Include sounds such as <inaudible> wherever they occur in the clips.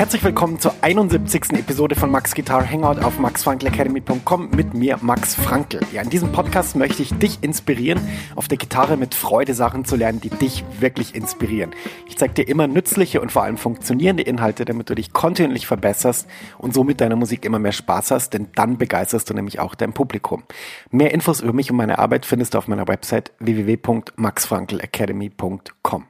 Herzlich willkommen zur 71. Episode von Max Guitar Hangout auf maxfrankelacademy.com mit mir, Max Frankel. Ja, in diesem Podcast möchte ich dich inspirieren, auf der Gitarre mit Freude Sachen zu lernen, die dich wirklich inspirieren. Ich zeige dir immer nützliche und vor allem funktionierende Inhalte, damit du dich kontinuierlich verbesserst und somit deiner Musik immer mehr Spaß hast, denn dann begeisterst du nämlich auch dein Publikum. Mehr Infos über mich und meine Arbeit findest du auf meiner Website www.maxfrankelacademy.com.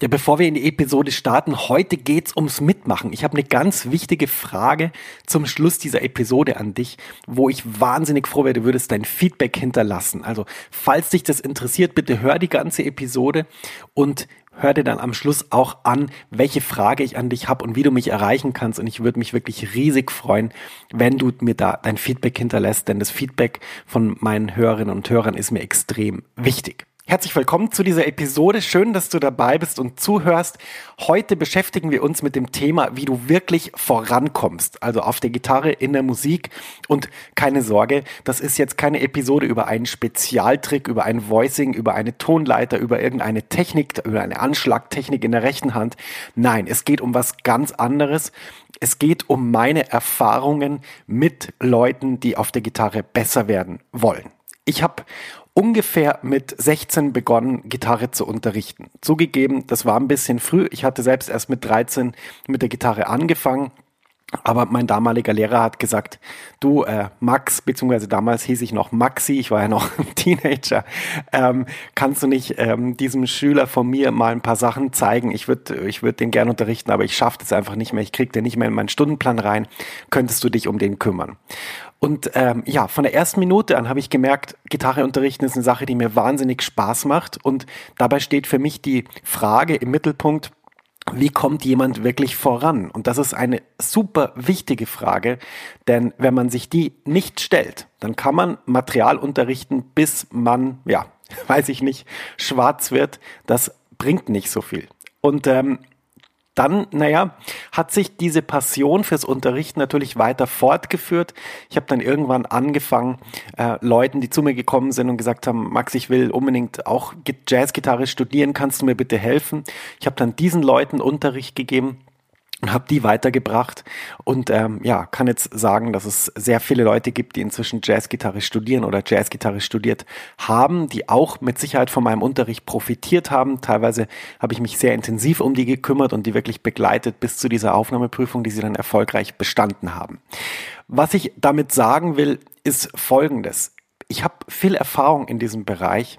Ja, bevor wir in die Episode starten, heute geht's ums Mitmachen. Ich habe eine ganz wichtige Frage zum Schluss dieser Episode an dich, wo ich wahnsinnig froh wäre, du würdest dein Feedback hinterlassen. Also, falls dich das interessiert, bitte hör die ganze Episode und hör dir dann am Schluss auch an, welche Frage ich an dich habe und wie du mich erreichen kannst. Und ich würde mich wirklich riesig freuen, wenn du mir da dein Feedback hinterlässt, denn das Feedback von meinen Hörerinnen und Hörern ist mir extrem wichtig. Herzlich willkommen zu dieser Episode. Schön, dass du dabei bist und zuhörst. Heute beschäftigen wir uns mit dem Thema, wie du wirklich vorankommst. Also auf der Gitarre, in der Musik. Und keine Sorge, das ist jetzt keine Episode über einen Spezialtrick, über ein Voicing, über eine Tonleiter, über irgendeine Technik, über eine Anschlagtechnik in der rechten Hand. Nein, es geht um was ganz anderes. Es geht um meine Erfahrungen mit Leuten, die auf der Gitarre besser werden wollen. Ich habe ungefähr mit 16 begonnen, Gitarre zu unterrichten. Zugegeben, das war ein bisschen früh. Ich hatte selbst erst mit 13 mit der Gitarre angefangen. Aber mein damaliger Lehrer hat gesagt, du äh, Max, beziehungsweise damals hieß ich noch Maxi, ich war ja noch <laughs> Teenager, ähm, kannst du nicht ähm, diesem Schüler von mir mal ein paar Sachen zeigen? Ich würde ich würd den gern unterrichten, aber ich schaffe das einfach nicht mehr, ich krieg den nicht mehr in meinen Stundenplan rein. Könntest du dich um den kümmern? Und ähm, ja, von der ersten Minute an habe ich gemerkt, Gitarre unterrichten ist eine Sache, die mir wahnsinnig Spaß macht. Und dabei steht für mich die Frage im Mittelpunkt, wie kommt jemand wirklich voran? Und das ist eine super wichtige Frage, denn wenn man sich die nicht stellt, dann kann man Material unterrichten, bis man, ja, <laughs> weiß ich nicht, schwarz wird. Das bringt nicht so viel. Und ähm, dann, naja, hat sich diese Passion fürs Unterrichten natürlich weiter fortgeführt. Ich habe dann irgendwann angefangen, äh, Leuten, die zu mir gekommen sind und gesagt haben, Max, ich will unbedingt auch Jazzgitarre studieren, kannst du mir bitte helfen? Ich habe dann diesen Leuten Unterricht gegeben und habe die weitergebracht und ähm, ja kann jetzt sagen, dass es sehr viele Leute gibt, die inzwischen Jazzgitarre studieren oder Jazzgitarre studiert haben, die auch mit Sicherheit von meinem Unterricht profitiert haben. Teilweise habe ich mich sehr intensiv um die gekümmert und die wirklich begleitet bis zu dieser Aufnahmeprüfung, die sie dann erfolgreich bestanden haben. Was ich damit sagen will, ist Folgendes. Ich habe viel Erfahrung in diesem Bereich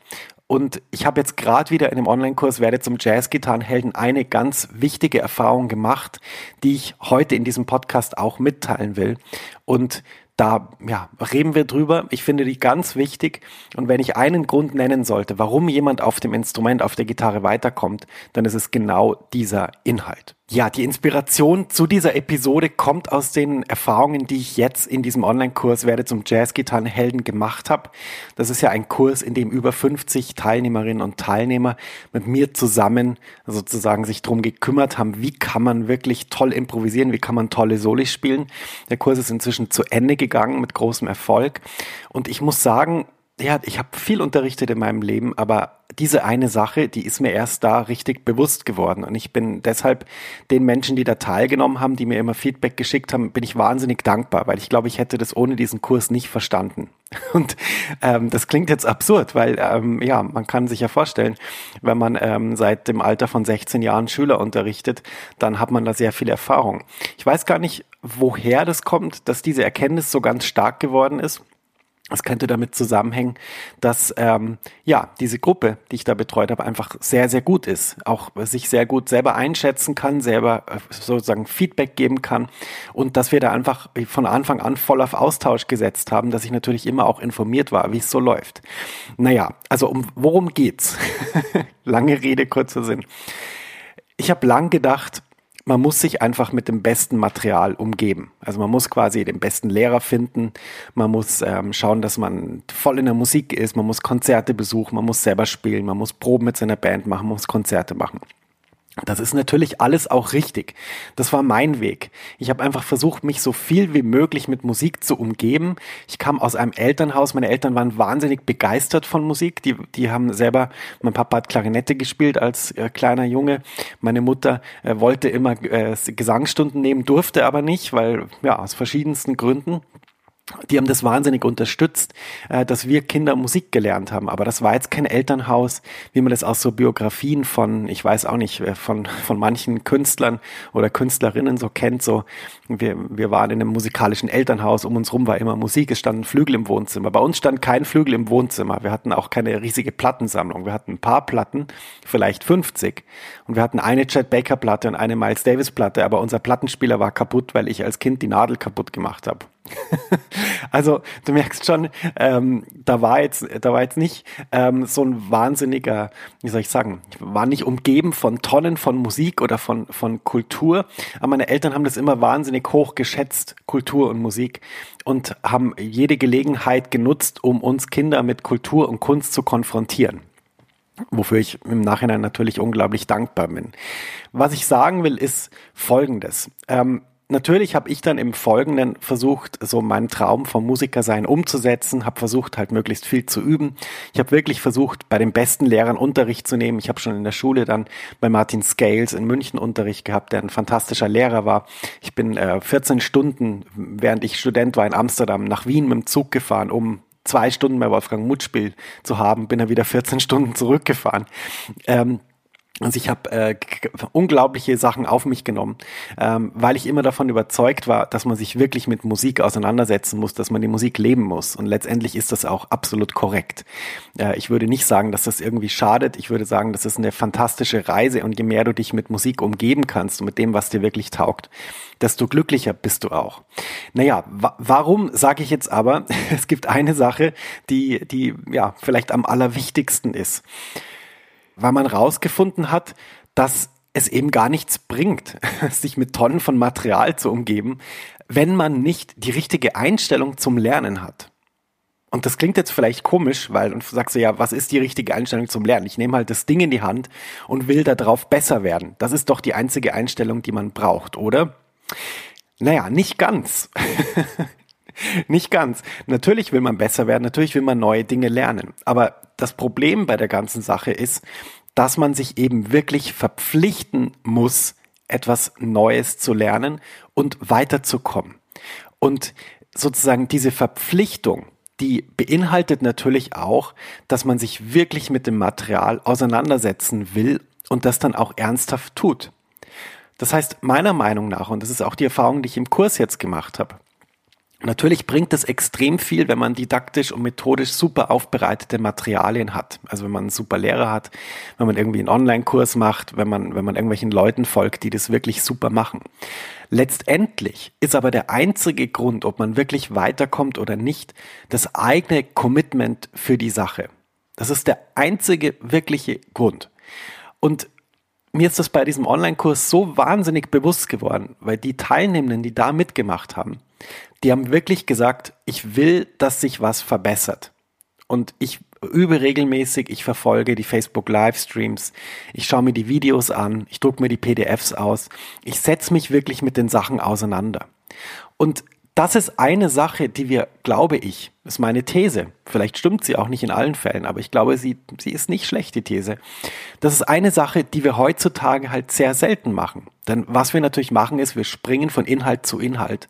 und ich habe jetzt gerade wieder in dem Online-Kurs Werde zum Jazz-Gitarrenhelden eine ganz wichtige Erfahrung gemacht, die ich heute in diesem Podcast auch mitteilen will. Und da ja, reden wir drüber. Ich finde die ganz wichtig. Und wenn ich einen Grund nennen sollte, warum jemand auf dem Instrument, auf der Gitarre weiterkommt, dann ist es genau dieser Inhalt. Ja, die Inspiration zu dieser Episode kommt aus den Erfahrungen, die ich jetzt in diesem Online-Kurs Werde zum Jazzgitarrenhelden gemacht habe. Das ist ja ein Kurs, in dem über 50 Teilnehmerinnen und Teilnehmer mit mir zusammen sozusagen sich drum gekümmert haben, wie kann man wirklich toll improvisieren, wie kann man tolle Soli spielen. Der Kurs ist inzwischen zu Ende gegangen mit großem Erfolg. Und ich muss sagen, ja, ich habe viel unterrichtet in meinem Leben, aber diese eine Sache, die ist mir erst da richtig bewusst geworden. Und ich bin deshalb den Menschen, die da teilgenommen haben, die mir immer Feedback geschickt haben, bin ich wahnsinnig dankbar, weil ich glaube, ich hätte das ohne diesen Kurs nicht verstanden. <laughs> Und ähm, das klingt jetzt absurd, weil ähm, ja, man kann sich ja vorstellen, wenn man ähm, seit dem Alter von 16 Jahren Schüler unterrichtet, dann hat man da sehr viel Erfahrung. Ich weiß gar nicht, woher das kommt, dass diese Erkenntnis so ganz stark geworden ist. Es könnte damit zusammenhängen, dass ähm, ja diese Gruppe, die ich da betreut habe, einfach sehr sehr gut ist, auch sich sehr gut selber einschätzen kann, selber äh, sozusagen Feedback geben kann und dass wir da einfach von Anfang an voll auf Austausch gesetzt haben, dass ich natürlich immer auch informiert war, wie es so läuft. Naja, also um worum geht's? <laughs> Lange Rede kurzer Sinn. Ich habe lang gedacht, man muss sich einfach mit dem besten Material umgeben. Also man muss quasi den besten Lehrer finden, man muss ähm, schauen, dass man voll in der Musik ist, man muss Konzerte besuchen, man muss selber spielen, man muss Proben mit seiner Band machen, man muss Konzerte machen. Das ist natürlich alles auch richtig. Das war mein Weg. Ich habe einfach versucht, mich so viel wie möglich mit Musik zu umgeben. Ich kam aus einem Elternhaus. Meine Eltern waren wahnsinnig begeistert von Musik. Die, die haben selber, mein Papa hat Klarinette gespielt als äh, kleiner Junge. Meine Mutter äh, wollte immer äh, Gesangsstunden nehmen, durfte aber nicht, weil ja aus verschiedensten Gründen die haben das wahnsinnig unterstützt, äh, dass wir Kinder Musik gelernt haben. Aber das war jetzt kein Elternhaus, wie man das aus so Biografien von, ich weiß auch nicht, äh, von, von manchen Künstlern oder Künstlerinnen so kennt. So, wir, wir waren in einem musikalischen Elternhaus, um uns rum war immer Musik, es standen Flügel im Wohnzimmer. Bei uns stand kein Flügel im Wohnzimmer. Wir hatten auch keine riesige Plattensammlung. Wir hatten ein paar Platten, vielleicht 50. Und wir hatten eine Chet Baker Platte und eine Miles Davis Platte, aber unser Plattenspieler war kaputt, weil ich als Kind die Nadel kaputt gemacht habe. <laughs> also du merkst schon, ähm, da war jetzt, da war jetzt nicht ähm, so ein wahnsinniger, wie soll ich sagen, ich war nicht umgeben von Tonnen von Musik oder von von Kultur, aber meine Eltern haben das immer wahnsinnig hoch geschätzt, Kultur und Musik und haben jede Gelegenheit genutzt, um uns Kinder mit Kultur und Kunst zu konfrontieren wofür ich im Nachhinein natürlich unglaublich dankbar bin. Was ich sagen will, ist Folgendes. Ähm, natürlich habe ich dann im Folgenden versucht, so meinen Traum vom Musikersein umzusetzen, habe versucht, halt möglichst viel zu üben. Ich habe wirklich versucht, bei den besten Lehrern Unterricht zu nehmen. Ich habe schon in der Schule dann bei Martin Scales in München Unterricht gehabt, der ein fantastischer Lehrer war. Ich bin äh, 14 Stunden, während ich Student war in Amsterdam, nach Wien mit dem Zug gefahren, um zwei Stunden bei Wolfgang Mutspiel zu haben, bin er wieder 14 Stunden zurückgefahren. Ähm, also ich habe äh, unglaubliche Sachen auf mich genommen, ähm, weil ich immer davon überzeugt war, dass man sich wirklich mit Musik auseinandersetzen muss, dass man die Musik leben muss. Und letztendlich ist das auch absolut korrekt. Äh, ich würde nicht sagen, dass das irgendwie schadet. Ich würde sagen, das ist eine fantastische Reise. Und je mehr du dich mit Musik umgeben kannst und mit dem, was dir wirklich taugt, desto glücklicher bist du auch. Naja, wa warum sage ich jetzt aber, <laughs> es gibt eine Sache, die, die ja vielleicht am allerwichtigsten ist weil man rausgefunden hat, dass es eben gar nichts bringt, <laughs> sich mit Tonnen von Material zu umgeben, wenn man nicht die richtige Einstellung zum Lernen hat. Und das klingt jetzt vielleicht komisch, weil und sagst du ja, was ist die richtige Einstellung zum Lernen? Ich nehme halt das Ding in die Hand und will darauf besser werden. Das ist doch die einzige Einstellung, die man braucht, oder? Naja, nicht ganz. <laughs> <laughs> nicht ganz. Natürlich will man besser werden, natürlich will man neue Dinge lernen. Aber das Problem bei der ganzen Sache ist, dass man sich eben wirklich verpflichten muss, etwas Neues zu lernen und weiterzukommen. Und sozusagen diese Verpflichtung, die beinhaltet natürlich auch, dass man sich wirklich mit dem Material auseinandersetzen will und das dann auch ernsthaft tut. Das heißt, meiner Meinung nach, und das ist auch die Erfahrung, die ich im Kurs jetzt gemacht habe, Natürlich bringt es extrem viel, wenn man didaktisch und methodisch super aufbereitete Materialien hat. Also wenn man einen super Lehrer hat, wenn man irgendwie einen Online-Kurs macht, wenn man, wenn man irgendwelchen Leuten folgt, die das wirklich super machen. Letztendlich ist aber der einzige Grund, ob man wirklich weiterkommt oder nicht, das eigene Commitment für die Sache. Das ist der einzige wirkliche Grund. Und mir ist das bei diesem Online-Kurs so wahnsinnig bewusst geworden, weil die Teilnehmenden, die da mitgemacht haben, die haben wirklich gesagt, ich will, dass sich was verbessert. Und ich übe regelmäßig, ich verfolge die Facebook Livestreams, ich schaue mir die Videos an, ich drucke mir die PDFs aus, ich setze mich wirklich mit den Sachen auseinander. Und das ist eine Sache, die wir, glaube ich, ist meine These. Vielleicht stimmt sie auch nicht in allen Fällen, aber ich glaube, sie, sie ist nicht schlecht, die These. Das ist eine Sache, die wir heutzutage halt sehr selten machen. Denn was wir natürlich machen, ist, wir springen von Inhalt zu Inhalt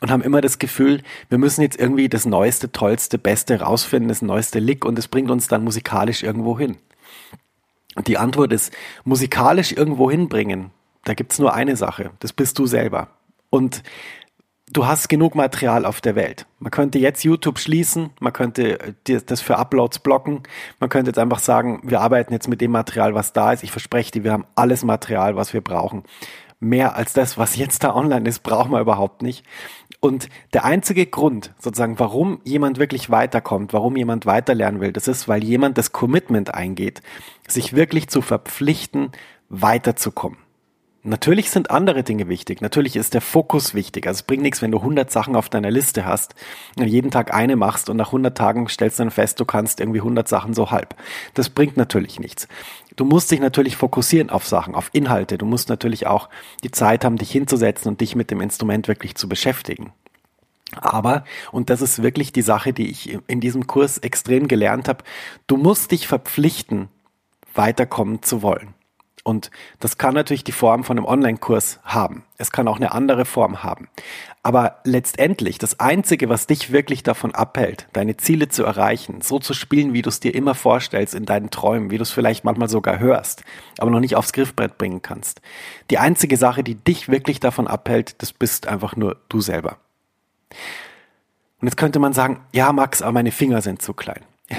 und haben immer das Gefühl, wir müssen jetzt irgendwie das Neueste, Tollste, Beste rausfinden, das neueste Lick und es bringt uns dann musikalisch irgendwo hin. Und die Antwort ist, musikalisch irgendwo hinbringen, da gibt's nur eine Sache, das bist du selber. Und du hast genug Material auf der Welt. Man könnte jetzt YouTube schließen, man könnte äh, das für Uploads blocken, man könnte jetzt einfach sagen, wir arbeiten jetzt mit dem Material, was da ist. Ich verspreche dir, wir haben alles Material, was wir brauchen. Mehr als das, was jetzt da online ist, brauchen wir überhaupt nicht. Und der einzige Grund, sozusagen, warum jemand wirklich weiterkommt, warum jemand weiterlernen will, das ist, weil jemand das Commitment eingeht, sich wirklich zu verpflichten, weiterzukommen. Natürlich sind andere Dinge wichtig. Natürlich ist der Fokus wichtig. Also es bringt nichts, wenn du 100 Sachen auf deiner Liste hast und jeden Tag eine machst und nach 100 Tagen stellst du dann fest, du kannst irgendwie 100 Sachen so halb. Das bringt natürlich nichts. Du musst dich natürlich fokussieren auf Sachen, auf Inhalte. Du musst natürlich auch die Zeit haben, dich hinzusetzen und dich mit dem Instrument wirklich zu beschäftigen. Aber, und das ist wirklich die Sache, die ich in diesem Kurs extrem gelernt habe, du musst dich verpflichten, weiterkommen zu wollen. Und das kann natürlich die Form von einem Online-Kurs haben. Es kann auch eine andere Form haben. Aber letztendlich, das Einzige, was dich wirklich davon abhält, deine Ziele zu erreichen, so zu spielen, wie du es dir immer vorstellst in deinen Träumen, wie du es vielleicht manchmal sogar hörst, aber noch nicht aufs Griffbrett bringen kannst. Die einzige Sache, die dich wirklich davon abhält, das bist einfach nur du selber. Und jetzt könnte man sagen, ja, Max, aber meine Finger sind zu klein. <laughs>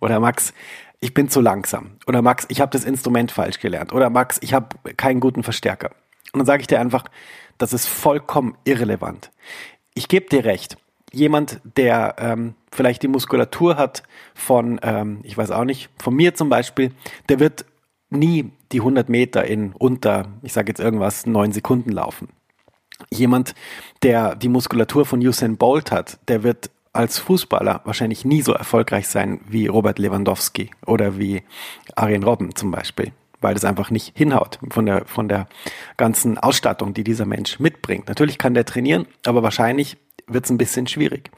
Oder Max, ich bin zu langsam. Oder Max, ich habe das Instrument falsch gelernt. Oder Max, ich habe keinen guten Verstärker. Und dann sage ich dir einfach, das ist vollkommen irrelevant. Ich gebe dir recht. Jemand, der ähm, vielleicht die Muskulatur hat von, ähm, ich weiß auch nicht, von mir zum Beispiel, der wird nie die 100 Meter in unter, ich sage jetzt irgendwas, neun Sekunden laufen. Jemand, der die Muskulatur von Usain Bolt hat, der wird als Fußballer wahrscheinlich nie so erfolgreich sein wie Robert Lewandowski oder wie Arjen Robben zum Beispiel, weil das einfach nicht hinhaut von der, von der ganzen Ausstattung, die dieser Mensch mitbringt. Natürlich kann der trainieren, aber wahrscheinlich wird es ein bisschen schwierig.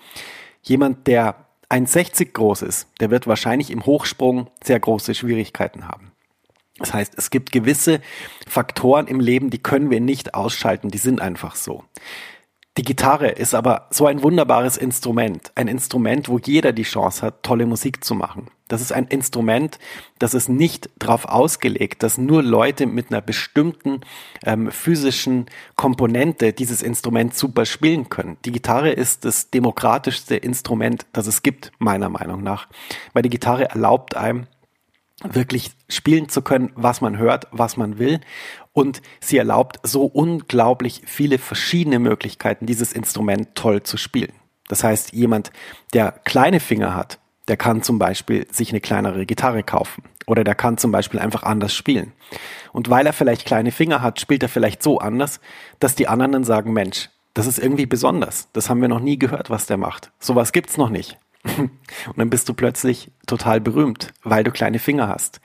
Jemand, der 1,60 groß ist, der wird wahrscheinlich im Hochsprung sehr große Schwierigkeiten haben. Das heißt, es gibt gewisse Faktoren im Leben, die können wir nicht ausschalten, die sind einfach so. Die Gitarre ist aber so ein wunderbares Instrument. Ein Instrument, wo jeder die Chance hat, tolle Musik zu machen. Das ist ein Instrument, das ist nicht darauf ausgelegt, dass nur Leute mit einer bestimmten ähm, physischen Komponente dieses Instrument super spielen können. Die Gitarre ist das demokratischste Instrument, das es gibt, meiner Meinung nach. Weil die Gitarre erlaubt einem, wirklich spielen zu können, was man hört, was man will. Und sie erlaubt so unglaublich viele verschiedene Möglichkeiten, dieses Instrument toll zu spielen. Das heißt, jemand, der kleine Finger hat, der kann zum Beispiel sich eine kleinere Gitarre kaufen. Oder der kann zum Beispiel einfach anders spielen. Und weil er vielleicht kleine Finger hat, spielt er vielleicht so anders, dass die anderen dann sagen, Mensch, das ist irgendwie besonders. Das haben wir noch nie gehört, was der macht. Sowas gibt's noch nicht. <laughs> Und dann bist du plötzlich total berühmt, weil du kleine Finger hast.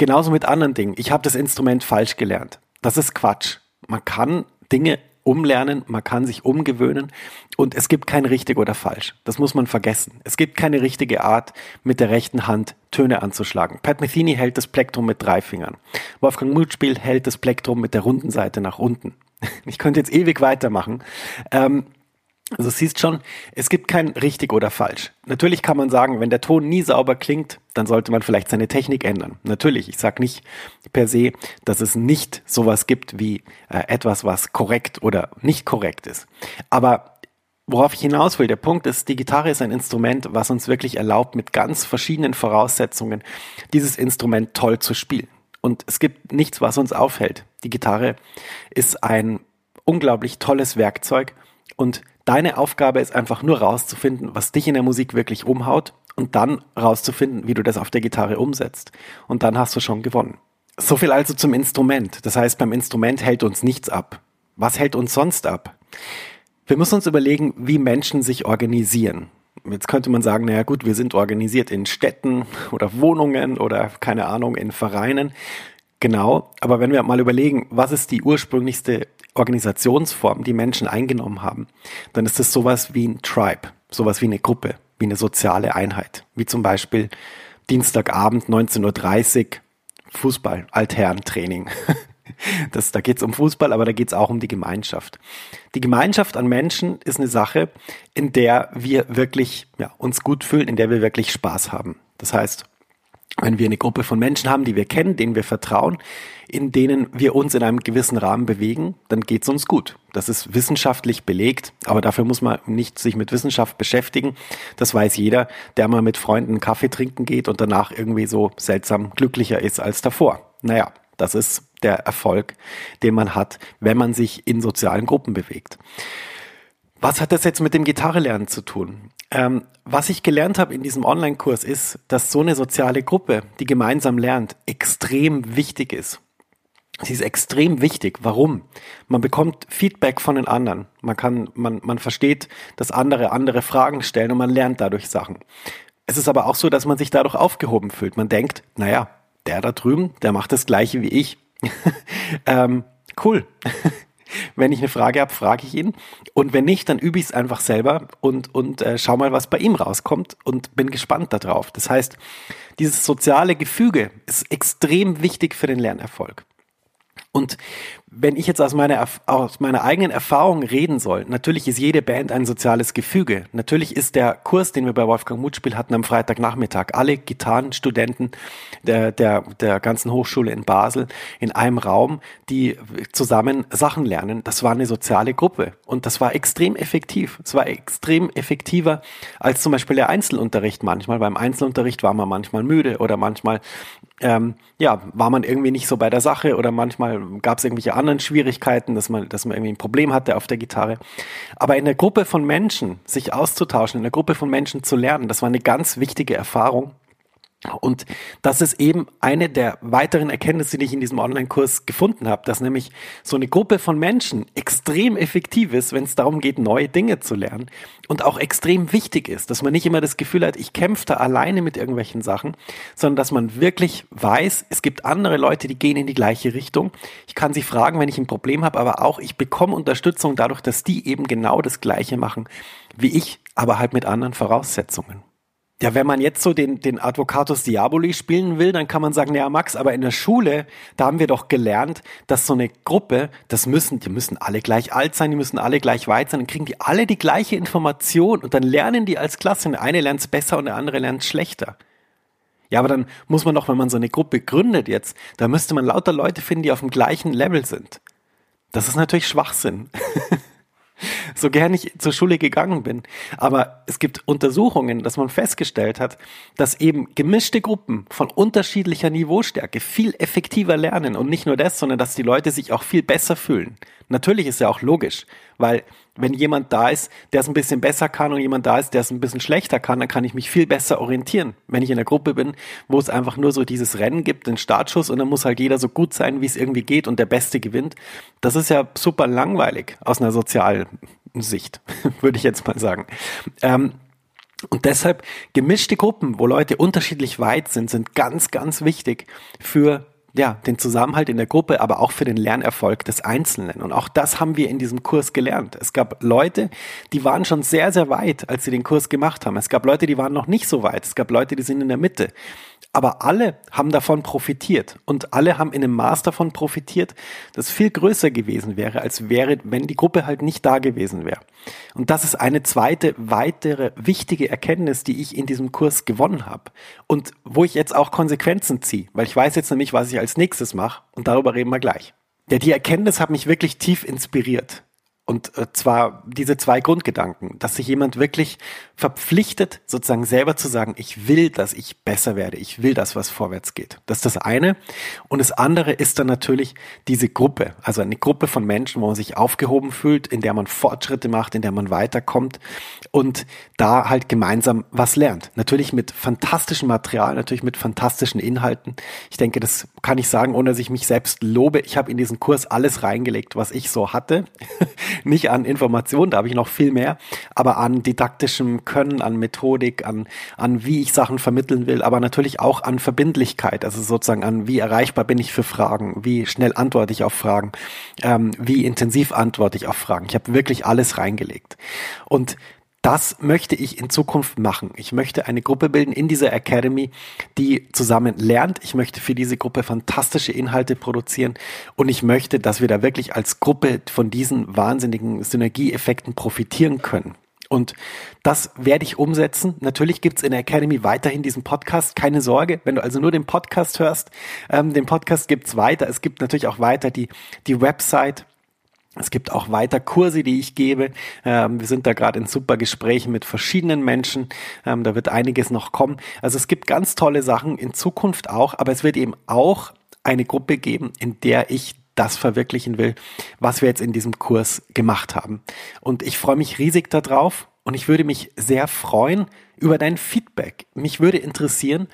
Genauso mit anderen Dingen. Ich habe das Instrument falsch gelernt. Das ist Quatsch. Man kann Dinge umlernen, man kann sich umgewöhnen und es gibt kein richtig oder falsch. Das muss man vergessen. Es gibt keine richtige Art, mit der rechten Hand Töne anzuschlagen. Pat Metheny hält das Plektrum mit drei Fingern. Wolfgang Mutspiel hält das Plektrum mit der runden Seite nach unten. <laughs> Ich könnte jetzt ewig weitermachen. Ähm, also siehst schon, es gibt kein richtig oder falsch. Natürlich kann man sagen, wenn der Ton nie sauber klingt, dann sollte man vielleicht seine Technik ändern. Natürlich, ich sage nicht per se, dass es nicht sowas gibt wie äh, etwas, was korrekt oder nicht korrekt ist. Aber worauf ich hinaus will, der Punkt ist, die Gitarre ist ein Instrument, was uns wirklich erlaubt, mit ganz verschiedenen Voraussetzungen dieses Instrument toll zu spielen. Und es gibt nichts, was uns aufhält. Die Gitarre ist ein unglaublich tolles Werkzeug und deine Aufgabe ist einfach nur rauszufinden, was dich in der Musik wirklich umhaut und dann rauszufinden, wie du das auf der Gitarre umsetzt. Und dann hast du schon gewonnen. So viel also zum Instrument. Das heißt, beim Instrument hält uns nichts ab. Was hält uns sonst ab? Wir müssen uns überlegen, wie Menschen sich organisieren. Jetzt könnte man sagen, naja gut, wir sind organisiert in Städten oder Wohnungen oder keine Ahnung, in Vereinen. Genau, aber wenn wir mal überlegen, was ist die ursprünglichste Organisationsform, die Menschen eingenommen haben, dann ist es sowas wie ein Tribe, sowas wie eine Gruppe, wie eine soziale Einheit, wie zum Beispiel Dienstagabend 19.30 Uhr Fußball, Altherrentraining. <laughs> Das, da geht es um Fußball, aber da geht es auch um die Gemeinschaft. Die Gemeinschaft an Menschen ist eine Sache, in der wir wirklich ja, uns gut fühlen, in der wir wirklich Spaß haben. Das heißt, wenn wir eine Gruppe von Menschen haben, die wir kennen, denen wir vertrauen, in denen wir uns in einem gewissen Rahmen bewegen, dann geht es uns gut. Das ist wissenschaftlich belegt, aber dafür muss man nicht sich mit Wissenschaft beschäftigen. Das weiß jeder, der mal mit Freunden Kaffee trinken geht und danach irgendwie so seltsam glücklicher ist als davor. Naja, das ist der Erfolg, den man hat, wenn man sich in sozialen Gruppen bewegt. Was hat das jetzt mit dem Gitarrelernen zu tun? Ähm, was ich gelernt habe in diesem Online-Kurs ist, dass so eine soziale Gruppe, die gemeinsam lernt, extrem wichtig ist. Sie ist extrem wichtig. Warum? Man bekommt Feedback von den anderen. Man kann, man, man versteht, dass andere andere Fragen stellen und man lernt dadurch Sachen. Es ist aber auch so, dass man sich dadurch aufgehoben fühlt. Man denkt, naja, der da drüben, der macht das Gleiche wie ich. <laughs> ähm, cool. <laughs> Wenn ich eine Frage habe, frage ich ihn. Und wenn nicht, dann übe ich es einfach selber und, und äh, schau mal, was bei ihm rauskommt und bin gespannt darauf. Das heißt, dieses soziale Gefüge ist extrem wichtig für den Lernerfolg. Und wenn ich jetzt aus meiner, aus meiner eigenen Erfahrung reden soll, natürlich ist jede Band ein soziales Gefüge. Natürlich ist der Kurs, den wir bei Wolfgang Mutspiel hatten am Freitagnachmittag, alle Gitarrenstudenten der, der, der ganzen Hochschule in Basel in einem Raum, die zusammen Sachen lernen. Das war eine soziale Gruppe und das war extrem effektiv. Es war extrem effektiver als zum Beispiel der Einzelunterricht manchmal. Beim Einzelunterricht war man manchmal müde oder manchmal ähm, ja, war man irgendwie nicht so bei der Sache oder manchmal gab es irgendwelche anderen Schwierigkeiten, dass man, dass man irgendwie ein Problem hatte auf der Gitarre. Aber in der Gruppe von Menschen sich auszutauschen, in der Gruppe von Menschen zu lernen, das war eine ganz wichtige Erfahrung. Und das ist eben eine der weiteren Erkenntnisse, die ich in diesem Online-Kurs gefunden habe, dass nämlich so eine Gruppe von Menschen extrem effektiv ist, wenn es darum geht, neue Dinge zu lernen und auch extrem wichtig ist, dass man nicht immer das Gefühl hat, ich kämpfe da alleine mit irgendwelchen Sachen, sondern dass man wirklich weiß, es gibt andere Leute, die gehen in die gleiche Richtung. Ich kann sie fragen, wenn ich ein Problem habe, aber auch ich bekomme Unterstützung dadurch, dass die eben genau das Gleiche machen wie ich, aber halt mit anderen Voraussetzungen. Ja, wenn man jetzt so den, den Advocatus Diaboli spielen will, dann kann man sagen, ja Max, aber in der Schule, da haben wir doch gelernt, dass so eine Gruppe, das müssen, die müssen alle gleich alt sein, die müssen alle gleich weit sein, dann kriegen die alle die gleiche Information und dann lernen die als Klasse. Der eine lernt es besser und der andere lernt schlechter. Ja, aber dann muss man doch, wenn man so eine Gruppe gründet jetzt, da müsste man lauter Leute finden, die auf dem gleichen Level sind. Das ist natürlich Schwachsinn. <laughs> so gern ich zur Schule gegangen bin. Aber es gibt Untersuchungen, dass man festgestellt hat, dass eben gemischte Gruppen von unterschiedlicher Niveaustärke viel effektiver lernen. Und nicht nur das, sondern dass die Leute sich auch viel besser fühlen. Natürlich ist ja auch logisch, weil wenn jemand da ist, der es ein bisschen besser kann und jemand da ist, der es ein bisschen schlechter kann, dann kann ich mich viel besser orientieren. Wenn ich in einer Gruppe bin, wo es einfach nur so dieses Rennen gibt, den Startschuss und dann muss halt jeder so gut sein, wie es irgendwie geht und der Beste gewinnt. Das ist ja super langweilig aus einer sozialen Sicht, <laughs> würde ich jetzt mal sagen. Ähm, und deshalb gemischte Gruppen, wo Leute unterschiedlich weit sind, sind ganz, ganz wichtig für ja, den Zusammenhalt in der Gruppe, aber auch für den Lernerfolg des Einzelnen. Und auch das haben wir in diesem Kurs gelernt. Es gab Leute, die waren schon sehr, sehr weit, als sie den Kurs gemacht haben. Es gab Leute, die waren noch nicht so weit. Es gab Leute, die sind in der Mitte. Aber alle haben davon profitiert und alle haben in einem Maß davon profitiert, das viel größer gewesen wäre, als wäre, wenn die Gruppe halt nicht da gewesen wäre. Und das ist eine zweite, weitere wichtige Erkenntnis, die ich in diesem Kurs gewonnen habe und wo ich jetzt auch Konsequenzen ziehe, weil ich weiß jetzt nämlich, was ich als nächstes mache und darüber reden wir gleich. Ja, die Erkenntnis hat mich wirklich tief inspiriert. Und äh, zwar diese zwei Grundgedanken, dass sich jemand wirklich verpflichtet, sozusagen selber zu sagen, ich will, dass ich besser werde, ich will das, was vorwärts geht. Das ist das eine. Und das andere ist dann natürlich diese Gruppe, also eine Gruppe von Menschen, wo man sich aufgehoben fühlt, in der man Fortschritte macht, in der man weiterkommt und da halt gemeinsam was lernt. Natürlich mit fantastischem Material, natürlich mit fantastischen Inhalten. Ich denke, das kann ich sagen, ohne dass ich mich selbst lobe. Ich habe in diesen Kurs alles reingelegt, was ich so hatte. Nicht an Informationen, da habe ich noch viel mehr, aber an didaktischem Können, an Methodik, an, an wie ich Sachen vermitteln will, aber natürlich auch an Verbindlichkeit, also sozusagen an wie erreichbar bin ich für Fragen, wie schnell antworte ich auf Fragen, ähm, wie intensiv antworte ich auf Fragen. Ich habe wirklich alles reingelegt. Und das möchte ich in Zukunft machen. Ich möchte eine Gruppe bilden in dieser Academy, die zusammen lernt. Ich möchte für diese Gruppe fantastische Inhalte produzieren und ich möchte, dass wir da wirklich als Gruppe von diesen wahnsinnigen Synergieeffekten profitieren können. Und das werde ich umsetzen. Natürlich gibt's in der Academy weiterhin diesen Podcast. Keine Sorge, wenn du also nur den Podcast hörst, ähm, den Podcast gibt's weiter. Es gibt natürlich auch weiter die, die Website es gibt auch weiter Kurse, die ich gebe. Ähm, wir sind da gerade in super Gesprächen mit verschiedenen Menschen. Ähm, da wird einiges noch kommen. Also es gibt ganz tolle Sachen in Zukunft auch, aber es wird eben auch eine Gruppe geben, in der ich das verwirklichen will, was wir jetzt in diesem Kurs gemacht haben. Und ich freue mich riesig darauf und ich würde mich sehr freuen über dein Feedback. Mich würde interessieren,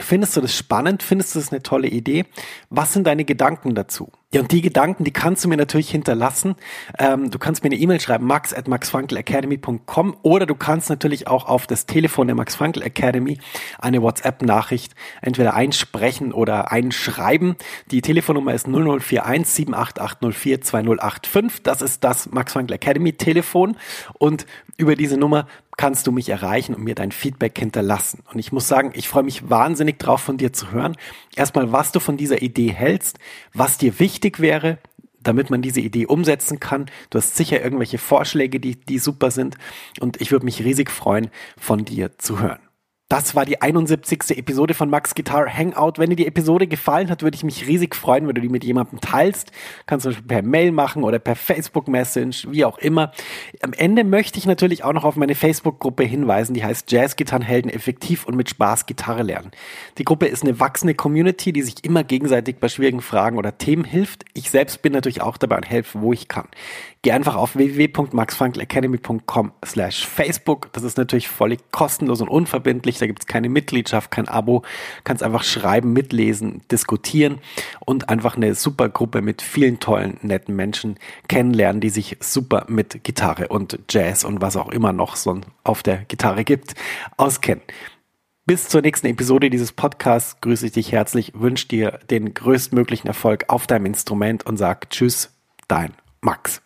findest du das spannend? Findest du das eine tolle Idee? Was sind deine Gedanken dazu? Ja, und die Gedanken, die kannst du mir natürlich hinterlassen. Ähm, du kannst mir eine E-Mail schreiben, max at maxfrankelacademy.com oder du kannst natürlich auch auf das Telefon der Max Frankel Academy eine WhatsApp-Nachricht entweder einsprechen oder einschreiben. Die Telefonnummer ist 0041 78804 2085. Das ist das Max Frankel Academy Telefon und über diese Nummer kannst du mich erreichen und mir dein Feedback hinterlassen. Und ich muss sagen, ich freue mich wahnsinnig drauf von dir zu hören. Erstmal, was du von dieser Idee hältst, was dir wichtig wäre, damit man diese Idee umsetzen kann. Du hast sicher irgendwelche Vorschläge, die, die super sind. Und ich würde mich riesig freuen, von dir zu hören. Das war die 71. Episode von Max Guitar Hangout. Wenn dir die Episode gefallen hat, würde ich mich riesig freuen, wenn du die mit jemandem teilst. Kannst du per Mail machen oder per Facebook Message, wie auch immer. Am Ende möchte ich natürlich auch noch auf meine Facebook-Gruppe hinweisen, die heißt Jazz Gitarrenhelden effektiv und mit Spaß Gitarre lernen. Die Gruppe ist eine wachsende Community, die sich immer gegenseitig bei schwierigen Fragen oder Themen hilft. Ich selbst bin natürlich auch dabei und helfe, wo ich kann. Geh einfach auf www.maxfrankelacademy.com slash Facebook. Das ist natürlich völlig kostenlos und unverbindlich. Da gibt es keine Mitgliedschaft, kein Abo. Kannst einfach schreiben, mitlesen, diskutieren und einfach eine super Gruppe mit vielen tollen, netten Menschen kennenlernen, die sich super mit Gitarre und Jazz und was auch immer noch so auf der Gitarre gibt, auskennen. Bis zur nächsten Episode dieses Podcasts grüße ich dich herzlich, wünsche dir den größtmöglichen Erfolg auf deinem Instrument und sag Tschüss, dein Max.